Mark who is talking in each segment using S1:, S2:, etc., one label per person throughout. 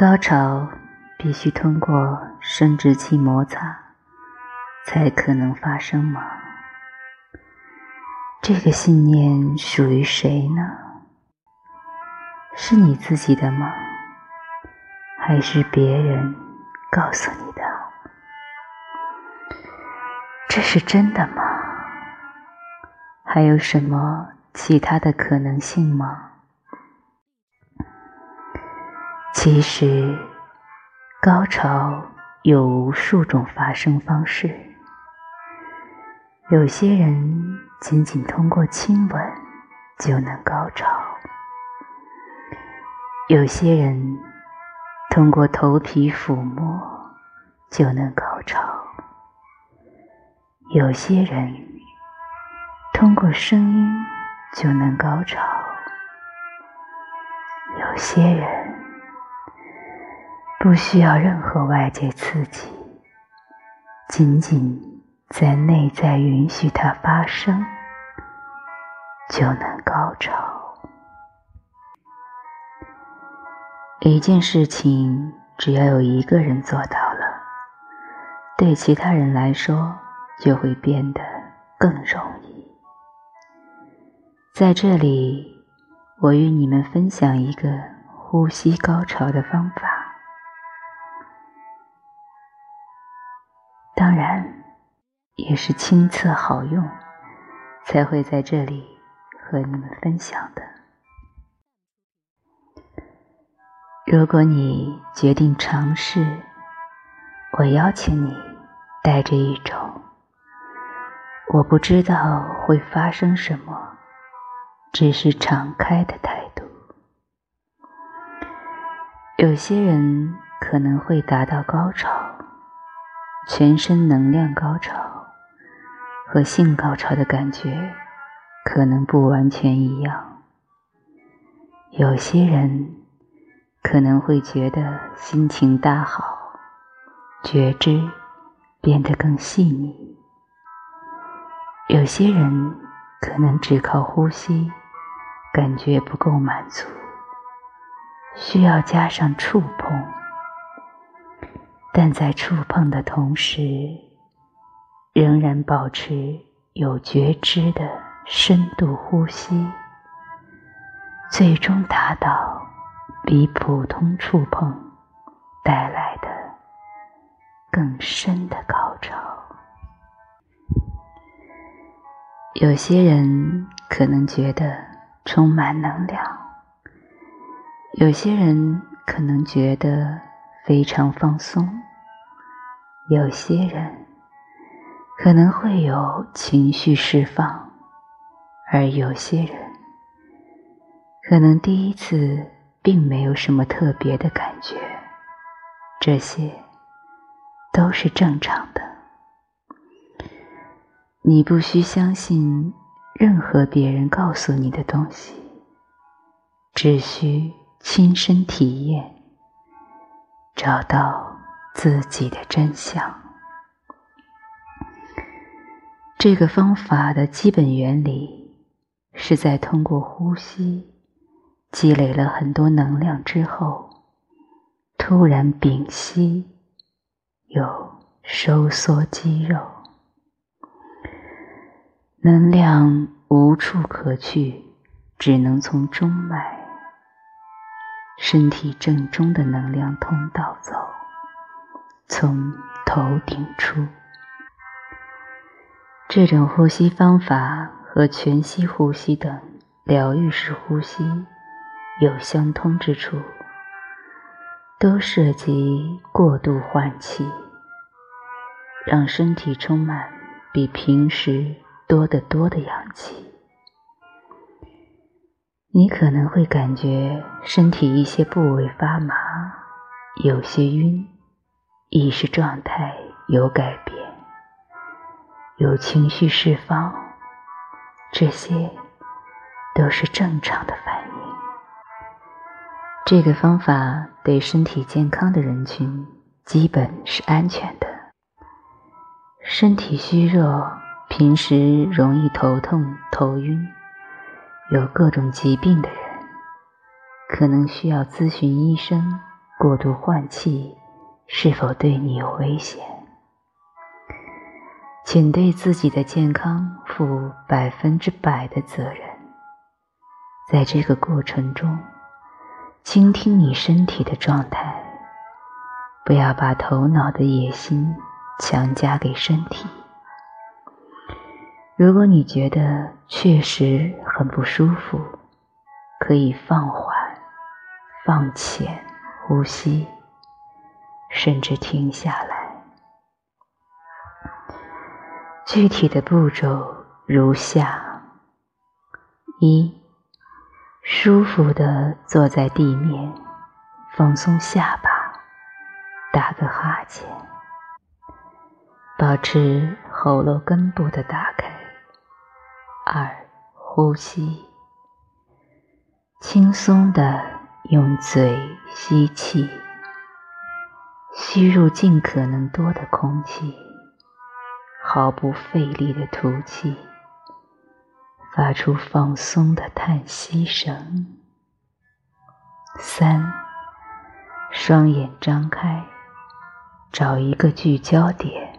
S1: 高潮必须通过生殖器摩擦才可能发生吗？这个信念属于谁呢？是你自己的吗？还是别人告诉你的？这是真的吗？还有什么其他的可能性吗？其实，高潮有无数种发生方式。有些人仅仅通过亲吻就能高潮，有些人通过头皮抚摸就能高潮，有些人通过声音就能高潮，有些人。不需要任何外界刺激，仅仅在内在允许它发生，就能高潮。一件事情只要有一个人做到了，对其他人来说就会变得更容易。在这里，我与你们分享一个呼吸高潮的方法。当然，也是亲测好用，才会在这里和你们分享的。如果你决定尝试，我邀请你带着一种“我不知道会发生什么，只是敞开”的态度。有些人可能会达到高潮。全身能量高潮和性高潮的感觉可能不完全一样。有些人可能会觉得心情大好，觉知变得更细腻。有些人可能只靠呼吸感觉不够满足，需要加上触碰。但在触碰的同时，仍然保持有觉知的深度呼吸，最终达到比普通触碰带来的更深的高潮。有些人可能觉得充满能量，有些人可能觉得。非常放松，有些人可能会有情绪释放，而有些人可能第一次并没有什么特别的感觉，这些都是正常的。你不需相信任何别人告诉你的东西，只需亲身体验。找到自己的真相。这个方法的基本原理是在通过呼吸积累了很多能量之后，突然屏息，又收缩肌肉，能量无处可去，只能从中脉。身体正中的能量通道走，从头顶出。这种呼吸方法和全息呼吸等疗愈式呼吸有相通之处，都涉及过度换气，让身体充满比平时多得多的氧气。你可能会感觉身体一些部位发麻，有些晕，意识状态有改变，有情绪释放，这些都是正常的反应。这个方法对身体健康的人群基本是安全的。身体虚弱，平时容易头痛、头晕。有各种疾病的人，可能需要咨询医生过度换气是否对你有危险。请对自己的健康负百分之百的责任。在这个过程中，倾听你身体的状态，不要把头脑的野心强加给身体。如果你觉得确实很不舒服，可以放缓、放浅呼吸，甚至停下来。具体的步骤如下：一。舒服的坐在地面，放松下巴，打个哈欠，保持喉咙根部的打开。二、呼吸，轻松的用嘴吸气，吸入尽可能多的空气，毫不费力的吐气。发出放松的叹息声。三，双眼张开，找一个聚焦点，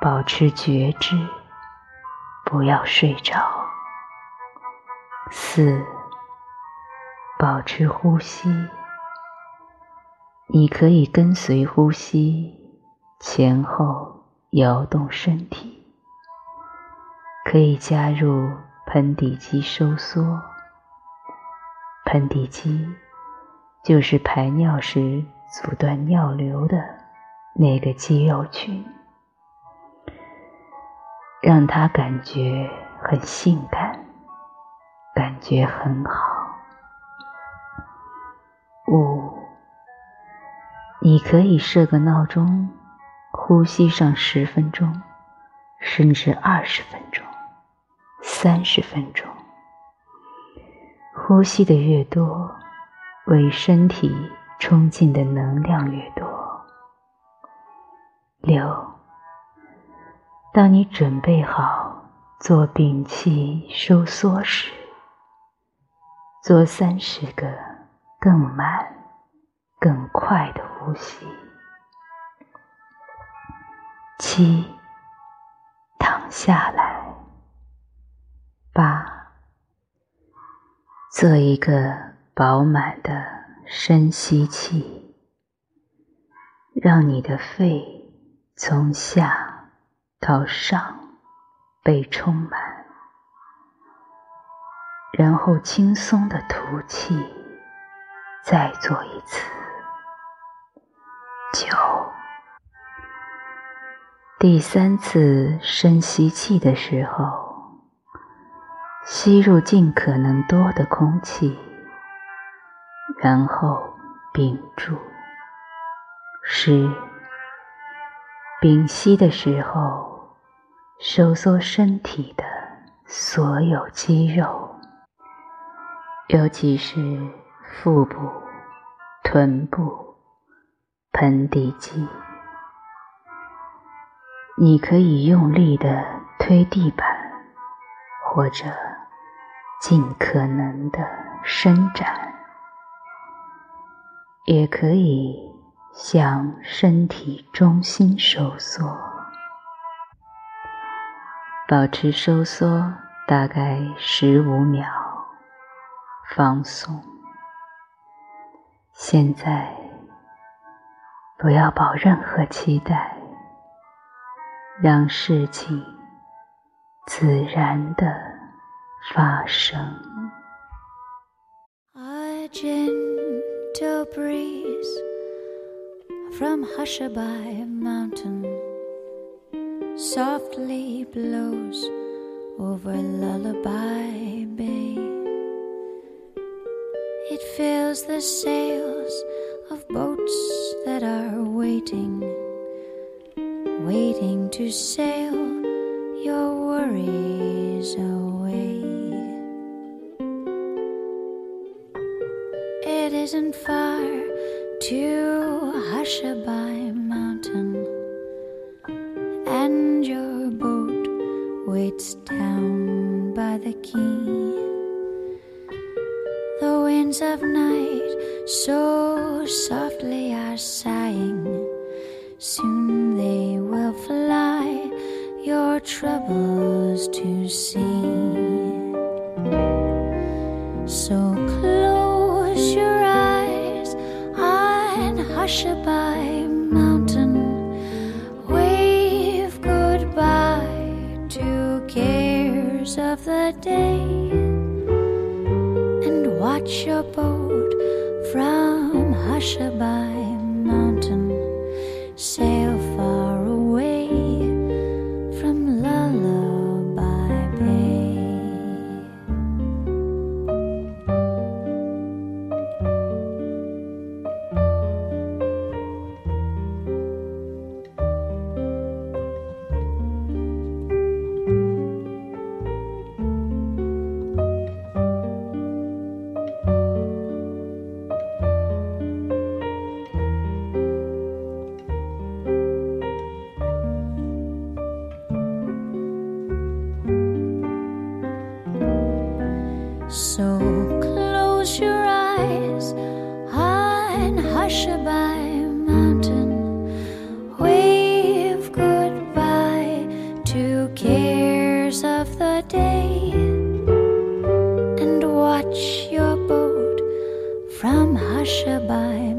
S1: 保持觉知，不要睡着。四，保持呼吸，你可以跟随呼吸，前后摇动身体。可以加入盆底肌收缩。盆底肌就是排尿时阻断尿流的那个肌肉群，让他感觉很性感，感觉很好。五，你可以设个闹钟，呼吸上十分钟，甚至二十分钟。三十分钟，呼吸的越多，为身体充进的能量越多。六，当你准备好做屏气收缩时，做三十个更慢、更快的呼吸。七，躺下来。八，做一个饱满的深吸气，让你的肺从下到上被充满，然后轻松的吐气，再做一次。九，第三次深吸气的时候。吸入尽可能多的空气，然后屏住。十，屏息的时候，收缩身体的所有肌肉，尤其是腹部、臀部、盆底肌。你可以用力的推地板，或者。尽可能的伸展，也可以向身体中心收缩，保持收缩大概十五秒，放松。现在不要抱任何期待，让事情自然的。发生。A gentle breeze from Hushabye Mountain softly blows over Lullaby Bay. It fills the sails of boats that are waiting, waiting to sail your worries away. It isn't far to Hushabye the winds of night
S2: so softly are sighing. Soon they will fly your troubles to see. So close your eyes and hush Mountain. Day and watch your boat from Hushabye So close your eyes and on Hushabye Mountain. Wave goodbye to cares of the day and watch your boat from Hushabye